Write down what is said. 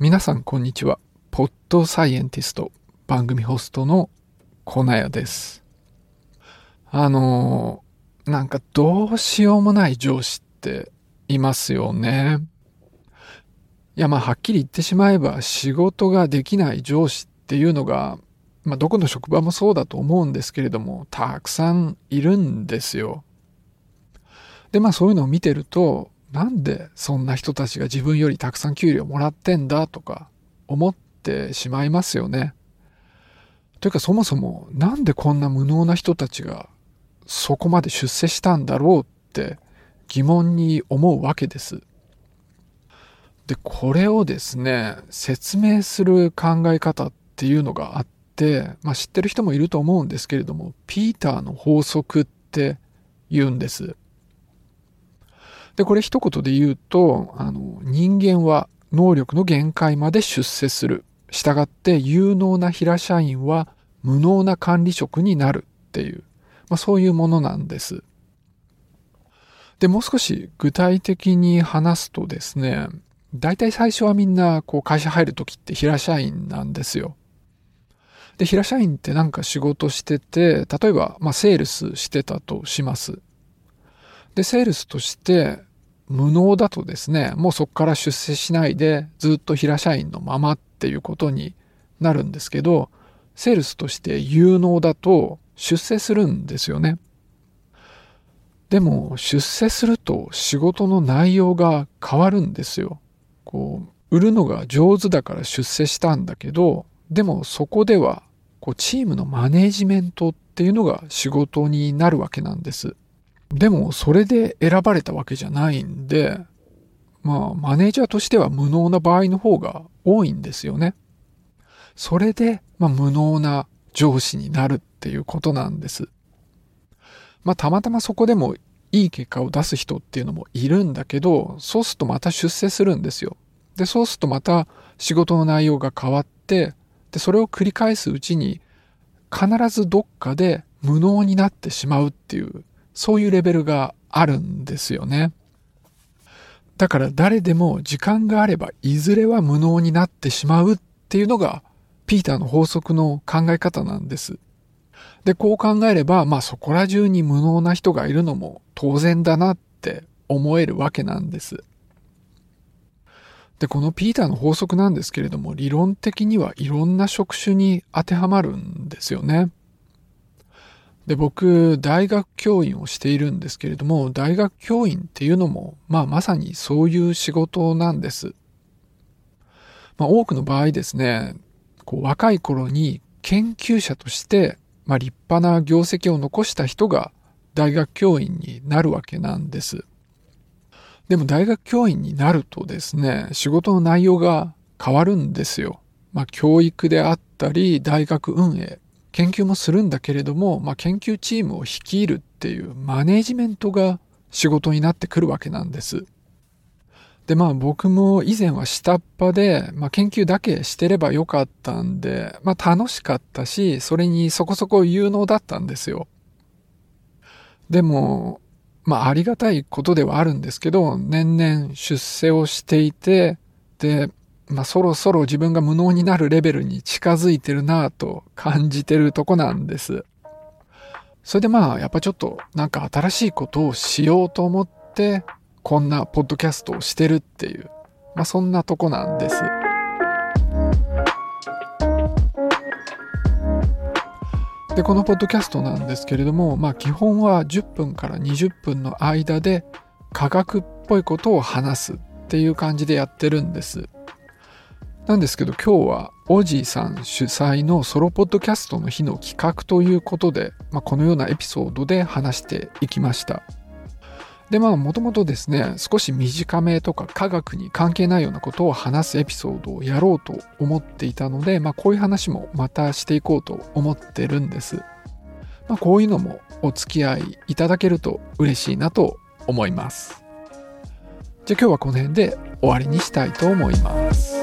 皆さんこんにちは。ポッドサイエンティスト番組ホストのコナヤです。あのー、なんかどうしようもない上司っていますよね。いやまあはっきり言ってしまえば仕事ができない上司っていうのが、まあどこの職場もそうだと思うんですけれども、たくさんいるんですよ。でまあそういうのを見てると、なんでそんな人たちが自分よりたくさん給料もらってんだとか思ってしまいますよね。というかそもそもなんでこんな無能な人たちがそこまで出世したんだろうって疑問に思うわけです。で、これをですね、説明する考え方っていうのがあって、まあ知ってる人もいると思うんですけれども、ピーターの法則って言うんです。で、これ一言で言うと、あの、人間は能力の限界まで出世する。したがって有能な平社員は無能な管理職になるっていう、まあ、そういうものなんです。で、もう少し具体的に話すとですね、大体最初はみんなこう会社入るときって平社員なんですよ。で、平社員ってなんか仕事してて、例えば、まあ、セールスしてたとします。で、セールスとして無能だとですね、もうそこから出世しないでずっと平社員のままっていうことになるんですけど、セールスとして有能だと出世するんですよね。でも出世すると仕事の内容が変わるんですよ。こう、売るのが上手だから出世したんだけど、でもそこではこうチームのマネージメントっていうのが仕事になるわけなんです。でも、それで選ばれたわけじゃないんで、まあ、マネージャーとしては無能な場合の方が多いんですよね。それで、まあ、無能な上司になるっていうことなんです。まあ、たまたまそこでもいい結果を出す人っていうのもいるんだけど、そうするとまた出世するんですよ。で、そうするとまた仕事の内容が変わって、で、それを繰り返すうちに、必ずどっかで無能になってしまうっていう、そういうレベルがあるんですよね。だから誰でも時間があればいずれは無能になってしまうっていうのがピーターの法則の考え方なんです。で、こう考えれば、まあそこら中に無能な人がいるのも当然だなって思えるわけなんです。で、このピーターの法則なんですけれども、理論的にはいろんな職種に当てはまるんですよね。で、僕、大学教員をしているんですけれども、大学教員っていうのも、まあまさにそういう仕事なんです。まあ多くの場合ですね、こう若い頃に研究者として、まあ立派な業績を残した人が大学教員になるわけなんです。でも大学教員になるとですね、仕事の内容が変わるんですよ。まあ教育であったり、大学運営、研究もするんだけれども、まあ、研究チームを率いるっていうマネージメントが仕事になってくるわけなんです。で、まあ僕も以前は下っ端で、まあ研究だけしてればよかったんで、まあ楽しかったし、それにそこそこ有能だったんですよ。でも、まあありがたいことではあるんですけど、年々出世をしていて、で、まあ、そろそろ自分が無能になるレベルに近づいてるなぁと感じてるとこなんです。それでまあ、やっぱちょっとなんか新しいことをしようと思って、こんなポッドキャストをしてるっていう、まあそんなとこなんです。で、このポッドキャストなんですけれども、まあ基本は10分から20分の間で科学っぽいことを話すっていう感じでやってるんです。なんですけど今日はオジーさん主催のソロポッドキャストの日の企画ということで、まあ、このようなエピソードで話していきました。でまあもともとですね少し短めとか科学に関係ないようなことを話すエピソードをやろうと思っていたので、まあ、こういう話もまたしていこうと思ってるんです。まあ、こういうのもお付き合いいただけると嬉しいなと思います。じゃあ今日はこの辺で終わりにしたいと思います。